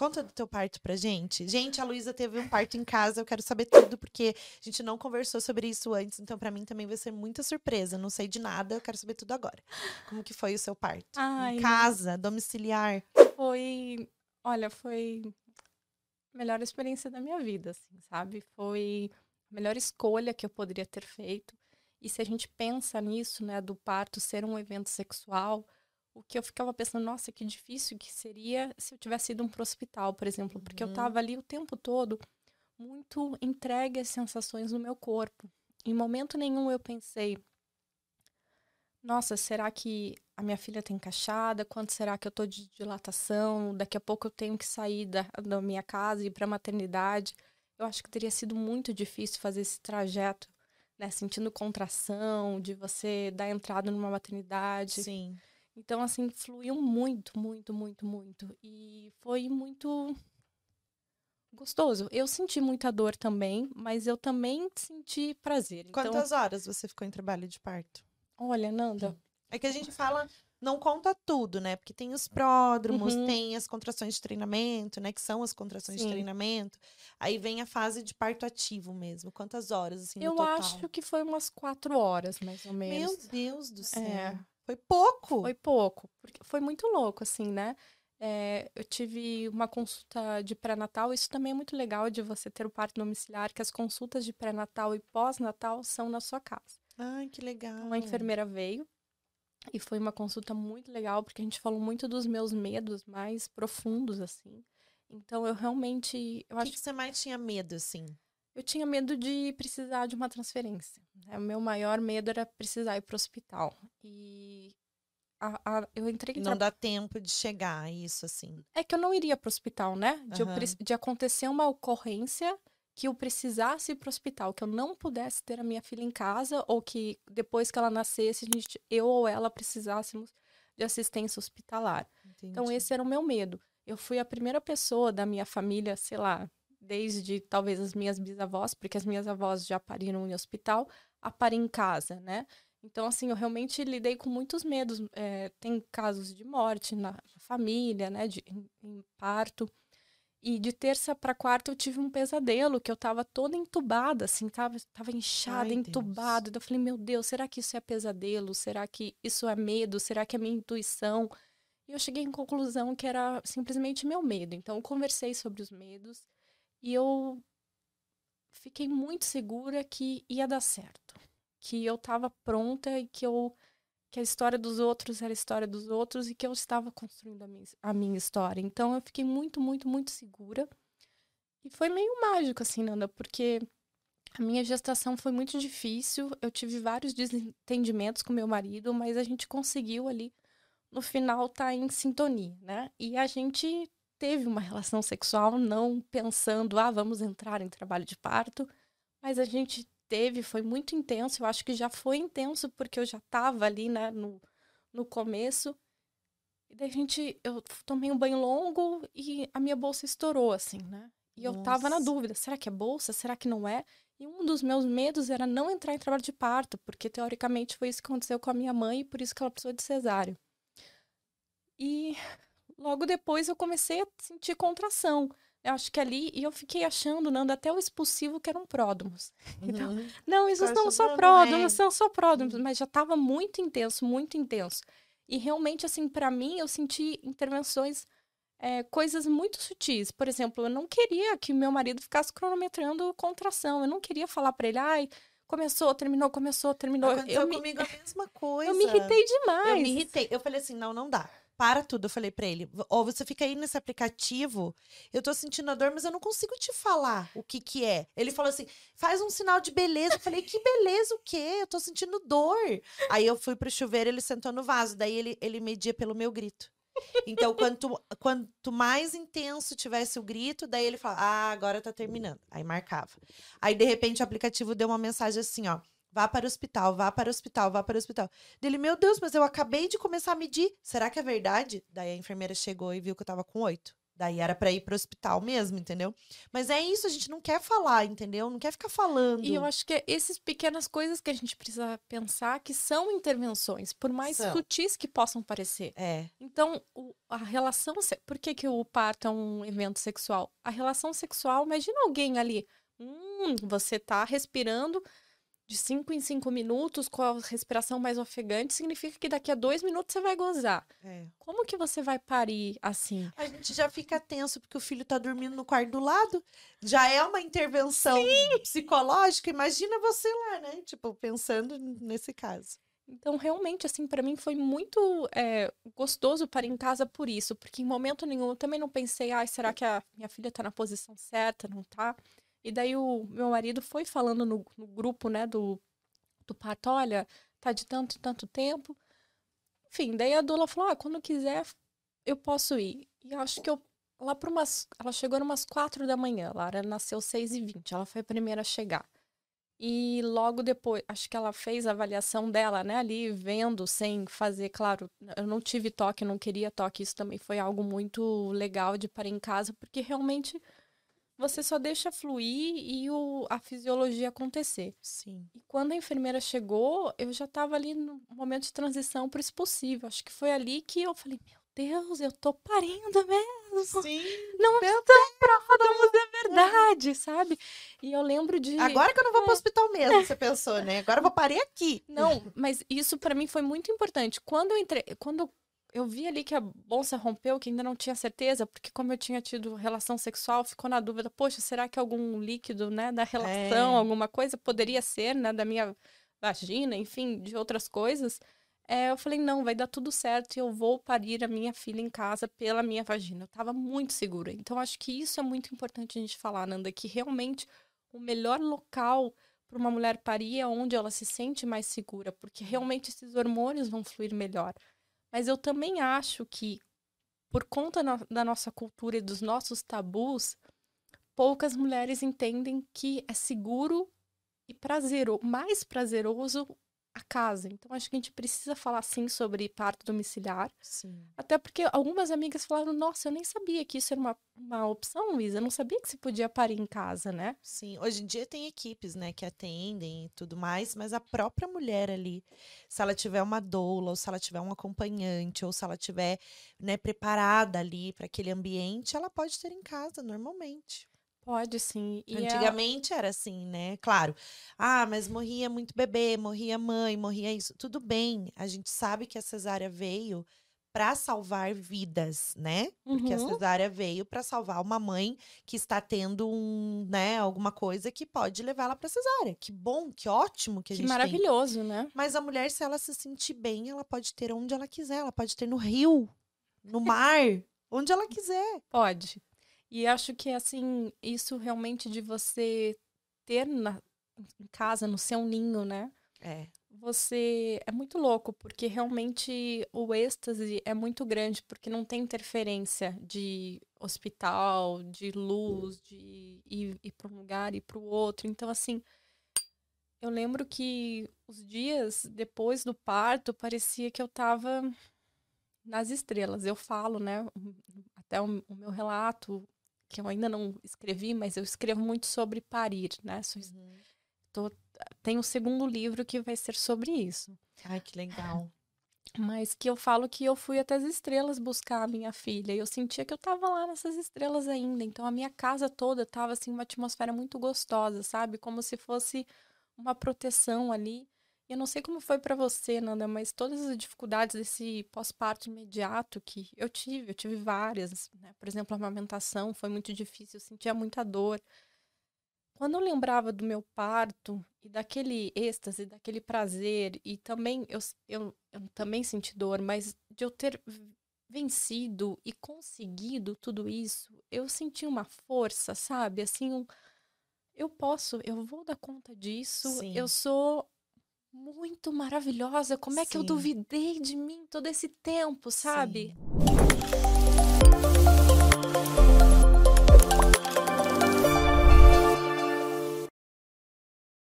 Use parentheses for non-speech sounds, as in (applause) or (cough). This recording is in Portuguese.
Conta do teu parto pra gente. Gente, a Luísa teve um parto em casa, eu quero saber tudo, porque a gente não conversou sobre isso antes, então para mim também vai ser muita surpresa. Não sei de nada, eu quero saber tudo agora. Como que foi o seu parto? Ai, em casa, domiciliar? Foi, olha, foi a melhor experiência da minha vida, assim, sabe? Foi a melhor escolha que eu poderia ter feito. E se a gente pensa nisso, né, do parto ser um evento sexual, o que eu ficava pensando, nossa, que difícil que seria se eu tivesse ido para um hospital, por exemplo, porque uhum. eu estava ali o tempo todo muito entregue às sensações no meu corpo. Em momento nenhum eu pensei, nossa, será que a minha filha está encaixada? Quanto será que eu estou de dilatação? Daqui a pouco eu tenho que sair da, da minha casa e ir para a maternidade. Eu acho que teria sido muito difícil fazer esse trajeto, né? Sentindo contração, de você dar entrada numa maternidade. Sim. Então, assim, fluiu muito, muito, muito, muito. E foi muito gostoso. Eu senti muita dor também, mas eu também senti prazer. Então Quantas então... horas você ficou em trabalho de parto? Olha, Nanda. É que a gente fala, não conta tudo, né? Porque tem os pródromos, uhum. tem as contrações de treinamento, né? Que são as contrações Sim. de treinamento. Aí vem a fase de parto ativo mesmo. Quantas horas, assim, Eu acho que foi umas quatro horas, mais ou menos. Meu Deus do céu. É. Foi pouco. Foi pouco. Porque foi muito louco, assim, né? É, eu tive uma consulta de pré-natal. Isso também é muito legal de você ter o parto domiciliar, que as consultas de pré-natal e pós-natal são na sua casa. Ai, que legal. Uma enfermeira veio e foi uma consulta muito legal, porque a gente falou muito dos meus medos mais profundos, assim. Então, eu realmente. Eu o que acho que você mais tinha medo, assim? Eu tinha medo de precisar de uma transferência. Né? O meu maior medo era precisar ir para o hospital. E a, a, eu entrei Não tra... dá tempo de chegar a isso, assim. É que eu não iria para o hospital, né? De, uhum. eu, de acontecer uma ocorrência que eu precisasse ir para o hospital, que eu não pudesse ter a minha filha em casa, ou que depois que ela nascesse, a gente, eu ou ela precisássemos de assistência hospitalar. Então, Entendi. Então, esse era o meu medo. Eu fui a primeira pessoa da minha família, sei lá, desde talvez as minhas bisavós, porque as minhas avós já pariram em hospital, a parir em casa, né? Então, assim, eu realmente lidei com muitos medos. É, tem casos de morte na família, né? De, em, em parto. E de terça para quarta eu tive um pesadelo, que eu tava toda entubada, assim, tava, tava inchada, Ai, entubada. Eu falei, meu Deus, será que isso é pesadelo? Será que isso é medo? Será que é minha intuição? E eu cheguei em conclusão que era simplesmente meu medo. Então, eu conversei sobre os medos e eu fiquei muito segura que ia dar certo, que eu estava pronta e que eu que a história dos outros era a história dos outros e que eu estava construindo a minha, a minha história. Então eu fiquei muito, muito, muito segura. E foi meio mágico assim, Nanda, porque a minha gestação foi muito difícil. Eu tive vários desentendimentos com meu marido, mas a gente conseguiu ali no final estar tá em sintonia, né? E a gente teve uma relação sexual, não pensando, ah, vamos entrar em trabalho de parto, mas a gente teve, foi muito intenso. Eu acho que já foi intenso porque eu já estava ali, né, no, no começo. E daí a gente, eu tomei um banho longo e a minha bolsa estourou, assim, né? E Nossa. eu tava na dúvida, será que é bolsa? Será que não é? E um dos meus medos era não entrar em trabalho de parto, porque teoricamente foi isso que aconteceu com a minha mãe e por isso que ela precisou de cesárea. E logo depois eu comecei a sentir contração. Eu acho que ali, e eu fiquei achando, Nando, até o expulsivo que eram pródomos. (laughs) Então, uhum. não, isso não são pródomos, são só pródomos, uhum. mas já estava muito intenso, muito intenso. E realmente, assim, para mim, eu senti intervenções, é, coisas muito sutis. Por exemplo, eu não queria que meu marido ficasse cronometrando contração. Eu não queria falar para ele, ai, começou, terminou, começou, terminou. Aconteceu eu comigo me... a mesma coisa. (laughs) Eu me irritei demais. Eu me irritei. Eu falei assim, não, não dá para tudo. Eu falei para ele, ou você fica aí nesse aplicativo, eu tô sentindo a dor, mas eu não consigo te falar o que que é. Ele falou assim, faz um sinal de beleza. Eu falei, que beleza o quê? Eu tô sentindo dor. Aí eu fui pro chuveiro, ele sentou no vaso, daí ele, ele media pelo meu grito. Então, quanto, quanto mais intenso tivesse o grito, daí ele fala, ah, agora tá terminando. Aí marcava. Aí, de repente, o aplicativo deu uma mensagem assim, ó. Vá para o hospital, vá para o hospital, vá para o hospital. Dele, meu Deus, mas eu acabei de começar a medir. Será que é verdade? Daí a enfermeira chegou e viu que eu tava com oito. Daí era pra ir pro hospital mesmo, entendeu? Mas é isso, a gente não quer falar, entendeu? Não quer ficar falando. E eu acho que é essas pequenas coisas que a gente precisa pensar que são intervenções, por mais São. sutis que possam parecer. É, Então, o- a relação. Por que, que o parto é um evento sexual? A relação sexual, imagina alguém ali. Hum, você tá respirando de cinco em cinco minutos com a respiração mais ofegante, significa que daqui a dois minutos você vai gozar. é. Como que você vai parir assim? A gente já fica tenso porque o filho tá dormindo no quarto do lado. Já é uma intervenção psicológica. Imagina você lá, né? Tipo, pensando nesse caso. Então, realmente, assim, pra mim foi muito é, gostoso parir em casa por isso, porque em momento nenhum eu também não pensei, ai, será que a minha filha tá na posição certa, não tá? E daí o meu marido foi falando no, no grupo, né, do, do parto, olha, tá de tanto e tanto tempo. Enfim, daí a doula falou, ah, quando quiser eu posso ir. E acho que eu, lá por umas, ela chegou umas quatro da manhã, Lara nasceu seis e vinte, ela foi a primeira a chegar. E logo depois, acho que ela fez a avaliação dela, né, ali vendo, sem fazer, claro, eu não tive toque, não queria toque, isso também foi algo muito legal de parar em casa, porque realmente você só deixa fluir e o, a fisiologia acontecer. Sim. E quando a enfermeira chegou, eu já estava ali no momento de transição para o expulsivo. Acho que foi ali que eu falei, meu Deus, eu tô parindo mesmo. Sim. Não Meu estamos, é verdade, sabe? E eu lembro de... Agora que eu não vou pro hospital mesmo, você pensou, né? Agora eu vou parir aqui. Não, mas isso pra mim foi muito importante. Quando eu entrei, quando eu vi ali que a bolsa rompeu, que ainda não tinha certeza, porque como eu tinha tido relação sexual, ficou na dúvida, poxa, será que algum líquido, né, da relação, É. alguma coisa poderia ser, né, da minha vagina, enfim, de outras coisas. É, eu falei, não, vai dar tudo certo e eu vou parir a minha filha em casa pela minha vagina. Eu tava muito segura. Então, acho que isso é muito importante a gente falar, Nanda, que realmente o melhor local para uma mulher parir é onde ela se sente mais segura, porque realmente esses hormônios vão fluir melhor. Mas eu também acho que, por conta da nossa cultura e dos nossos tabus, poucas mulheres entendem que é seguro e prazeroso, mais prazeroso a casa. Então, acho que a gente precisa falar sim sobre parto domiciliar. Sim. Até porque algumas amigas falaram: Nossa, eu nem sabia que isso era uma, uma opção, Luísa. Eu não sabia que se podia parir em casa, né? Sim, hoje em dia tem equipes, né, que atendem e tudo mais, mas a própria mulher ali, se ela tiver uma doula, ou se ela tiver um acompanhante, ou se ela tiver, né, preparada ali para aquele ambiente, ela pode ter em casa normalmente. Pode sim. E é- Antigamente era assim, né? Claro. Ah, mas morria muito bebê, morria mãe, morria isso. Tudo bem. A gente sabe que a cesárea veio para salvar vidas, né? Porque a Uhum. cesárea veio para salvar uma mãe que está tendo um, né, alguma coisa que pode levá-la para cesárea. Que bom, que ótimo que a Que gente tem. maravilhoso, né? Mas a mulher, se ela se sentir bem, ela pode ter onde ela quiser. Ela pode ter no rio, no mar, onde ela quiser. Pode. E acho que, assim, isso realmente de você ter na, em casa, no seu ninho, né? É. Você é muito louco, porque realmente o êxtase é muito grande, porque não tem interferência de hospital, de luz, de ir, ir para um lugar e para o outro. Então, assim, eu lembro que os dias depois do parto parecia que eu tava nas estrelas. Eu falo, né? Até o, o meu relato, que eu ainda não escrevi, mas eu escrevo muito sobre parir, né? Sou tem o segundo livro que vai ser sobre isso. Ai, que legal. Mas que eu falo que eu fui até as estrelas buscar a minha filha. E eu sentia que eu tava lá nessas estrelas ainda. Então a minha casa toda tava assim, uma atmosfera muito gostosa, sabe? Como se fosse uma proteção ali. Eu não sei como foi para você, Nanda, mas todas as dificuldades desse pós-parto imediato que eu tive, eu tive várias, né? Por exemplo, a amamentação foi muito difícil, eu sentia muita dor. Quando eu lembrava do meu parto e daquele êxtase, daquele prazer, e também eu, eu, eu também senti dor, mas de eu ter vencido e conseguido tudo isso, eu senti uma força, sabe? Assim, um, eu posso, eu vou dar conta disso, Sim. eu sou muito maravilhosa. Como é que eu Sim. duvidei de mim todo esse tempo, sabe? Sim.